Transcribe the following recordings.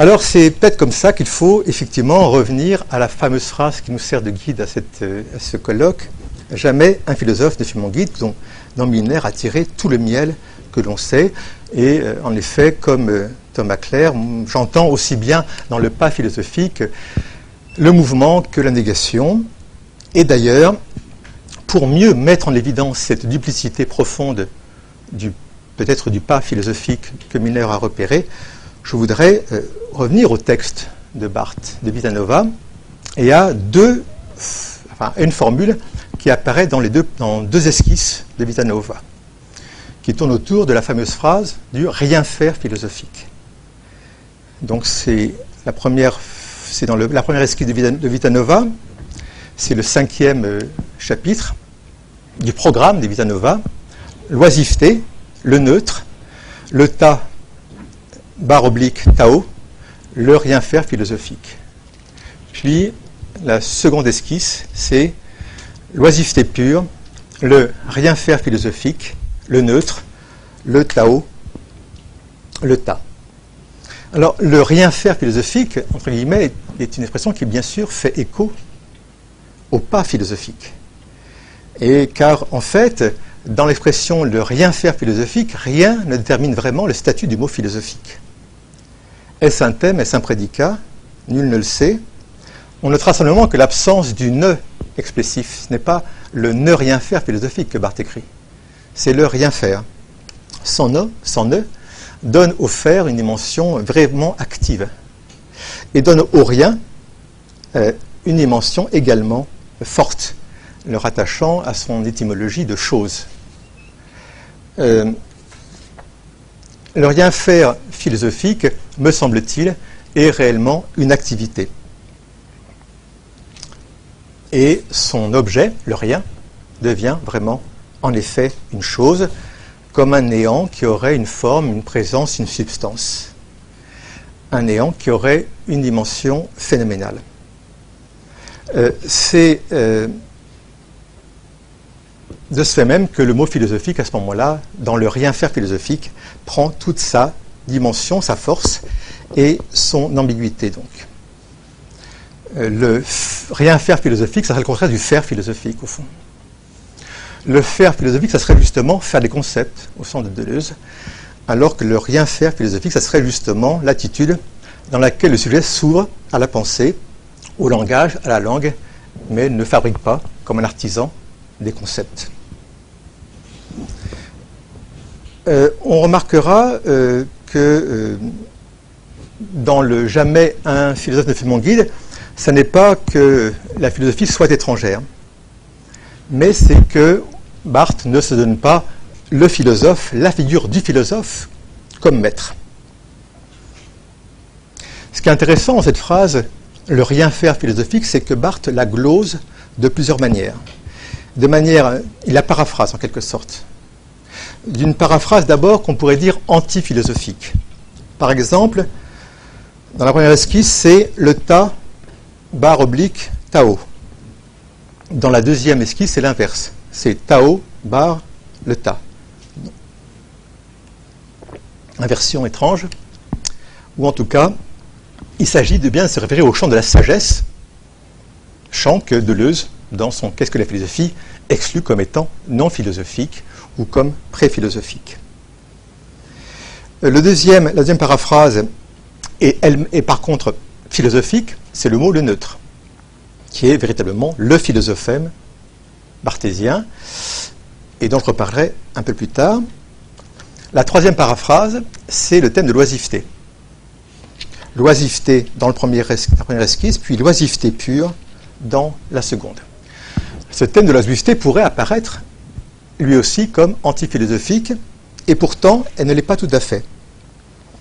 Alors c'est peut-être comme ça qu'il faut effectivement revenir à la fameuse phrase qui nous sert de guide à, euh, ce colloque. Jamais un philosophe ne fut mon guide, dont, dont Milner a tiré tout le miel que l'on sait. Et euh, en effet, comme euh, Thomas Clair, j'entends aussi bien dans le pas philosophique le mouvement que la négation. Et d'ailleurs, pour mieux mettre en évidence cette duplicité profonde peut-être du pas philosophique que Milner a repéré, je voudrais euh, revenir au texte de Barthes de Vitanova. Et à deux, enfin, une formule qui apparaît dans, les deux, dans deux esquisses de Vitanova, qui tourne autour de la fameuse phrase du rien faire philosophique. Donc c'est la première, c'est dans la première esquisse de Vitanova, c'est le cinquième euh, chapitre du programme de Vitanova, l'oisiveté, le neutre, le tas, barre oblique, Tao, le rien faire philosophique. Puis la seconde esquisse, c'est l'oisiveté pure, le rien faire philosophique, le neutre, le Tao, le tas. Alors, le rien faire philosophique, entre guillemets, est une expression qui, bien sûr, fait écho au pas philosophique. Et car, en fait, dans l'expression le rien faire philosophique, rien ne détermine vraiment le statut du mot philosophique. Est-ce un thème, est-ce un prédicat Nul ne le sait. On notera simplement que l'absence du ne expressif, ce n'est pas le ne rien faire philosophique que Barthes écrit, c'est le rien faire. Sans ne, sans ne, donne au faire une dimension vraiment active et donne au rien euh, une dimension également forte, le rattachant à son étymologie de chose. Euh, le rien faire philosophique, me semble-t-il, est réellement une activité. Et son objet, le rien, devient vraiment, en effet, une chose, comme un néant qui aurait une forme, une présence, une substance. Un néant qui aurait une dimension phénoménale. Euh, c'est euh, de ce fait même que le mot philosophique, à ce moment-là, dans le rien faire philosophique, prend toute sa dimension, sa force et son ambiguïté, donc. Euh, le rien faire philosophique, ça serait le contraire du faire philosophique, au fond. Le faire philosophique, ça serait justement faire des concepts, au sens de Deleuze, alors que le rien faire philosophique, ça serait justement l'attitude dans laquelle le sujet s'ouvre à la pensée, au langage, à la langue, mais ne fabrique pas, comme un artisan, des concepts. Euh, on remarquera euh, que euh, dans le Jamais un philosophe ne fait mon guide, ce n'est pas que la philosophie soit étrangère, mais c'est que Barthes ne se donne pas le philosophe, la figure du philosophe, comme maître. Ce qui est intéressant dans cette phrase, le rien faire philosophique, c'est que Barthes la glose de plusieurs manières. De manière, il la paraphrase en quelque sorte d'une paraphrase d'abord qu'on pourrait dire anti-philosophique. Par exemple, dans la première esquisse, c'est le ta, barre oblique, tao. Dans la deuxième esquisse, c'est l'inverse. C'est tao, barre, le ta. Inversion étrange, ou en tout cas, il s'agit de bien se référer au champ de la sagesse, champ que Deleuze, dans son Qu'est-ce que la philosophie, exclut comme étant non philosophique, ou comme pré-philosophique. Euh, le deuxième, la deuxième paraphrase est, par contre philosophique, c'est le mot le neutre, qui est véritablement le philosophème barthésien, et dont je reparlerai un peu plus tard. La troisième paraphrase, c'est le thème de l'oisiveté. L'oisiveté dans le premier la première esquisse, puis l'oisiveté pure dans la seconde. Ce thème de l'oisiveté pourrait apparaître lui aussi comme antiphilosophique, et pourtant elle ne l'est pas tout à fait,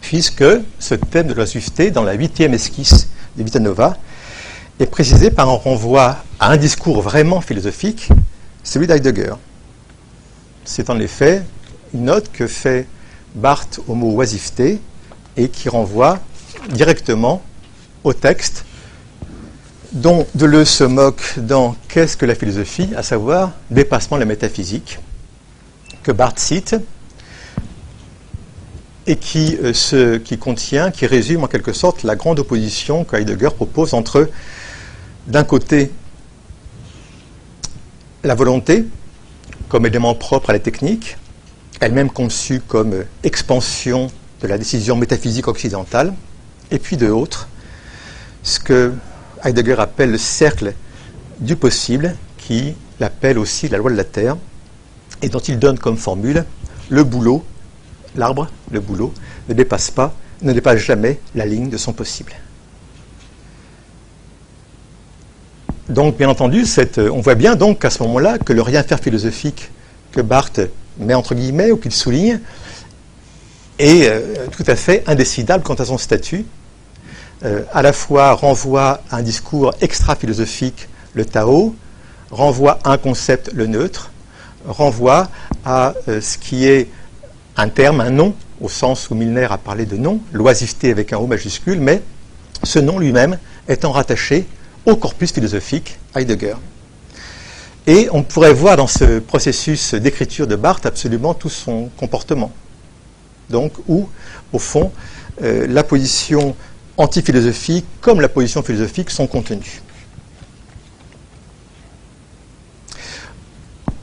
puisque ce thème de la dans la huitième esquisse de Vitanova, est précisé par un renvoi à un discours vraiment philosophique, celui d'Heidegger. C'est en effet une note que fait Barthes au mot oisiveté et qui renvoie directement au texte dont Deleuze se moque dans Qu'est-ce que la philosophie? à savoir dépassement de la métaphysique, que Barthes cite, et qui, euh, qui contient, qui résume en quelque sorte la grande opposition que Heidegger propose entre, d'un côté, la volonté comme élément propre à la technique, elle-même conçue comme expansion de la décision métaphysique occidentale, et puis de l'autre, ce que Heidegger appelle le cercle du possible, qui l'appelle aussi la loi de la Terre, et dont il donne comme formule le boulot, l'arbre, le boulot, ne dépasse pas, ne dépasse jamais la ligne de son possible. Donc, bien entendu, on voit bien donc qu'à ce moment-là que le rien faire philosophique que Barthes met entre guillemets ou qu'il souligne est euh, tout à fait indécidable quant à son statut. Euh, à la fois renvoie à un discours extra-philosophique, le Tao, renvoie à un concept, le neutre, renvoie à euh, ce qui est un terme, un nom, au sens où Milner a parlé de nom, l'oisiveté avec un O majuscule, mais ce nom lui-même étant rattaché au corpus philosophique Heidegger. Et on pourrait voir dans ce processus d'écriture de Barthes absolument tout son comportement. Donc, où, au fond, euh, la position antiphilosophique comme la position philosophique sont contenues.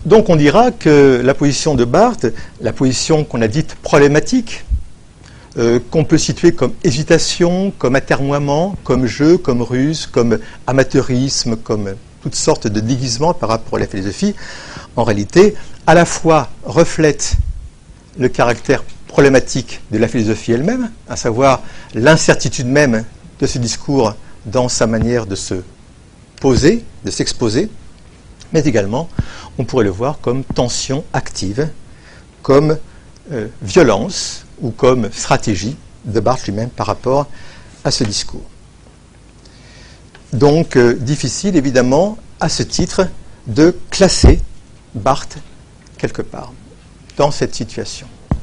Donc on dira que la position de Barthes, la position qu'on a dite problématique, euh, qu'on peut situer comme hésitation, comme atermoiement, comme jeu, comme ruse, comme amateurisme, comme toutes sortes de déguisements par rapport à la philosophie, en réalité, à la fois reflète le caractère problématique de la philosophie elle-même, à savoir l'incertitude même de ce discours dans sa manière de se poser, de s'exposer, mais également, on pourrait le voir comme tension active, comme euh, violence ou comme stratégie de Barthes lui-même par rapport à ce discours. Donc, euh, difficile évidemment, à ce titre, de classer Barthes quelque part dans cette situation.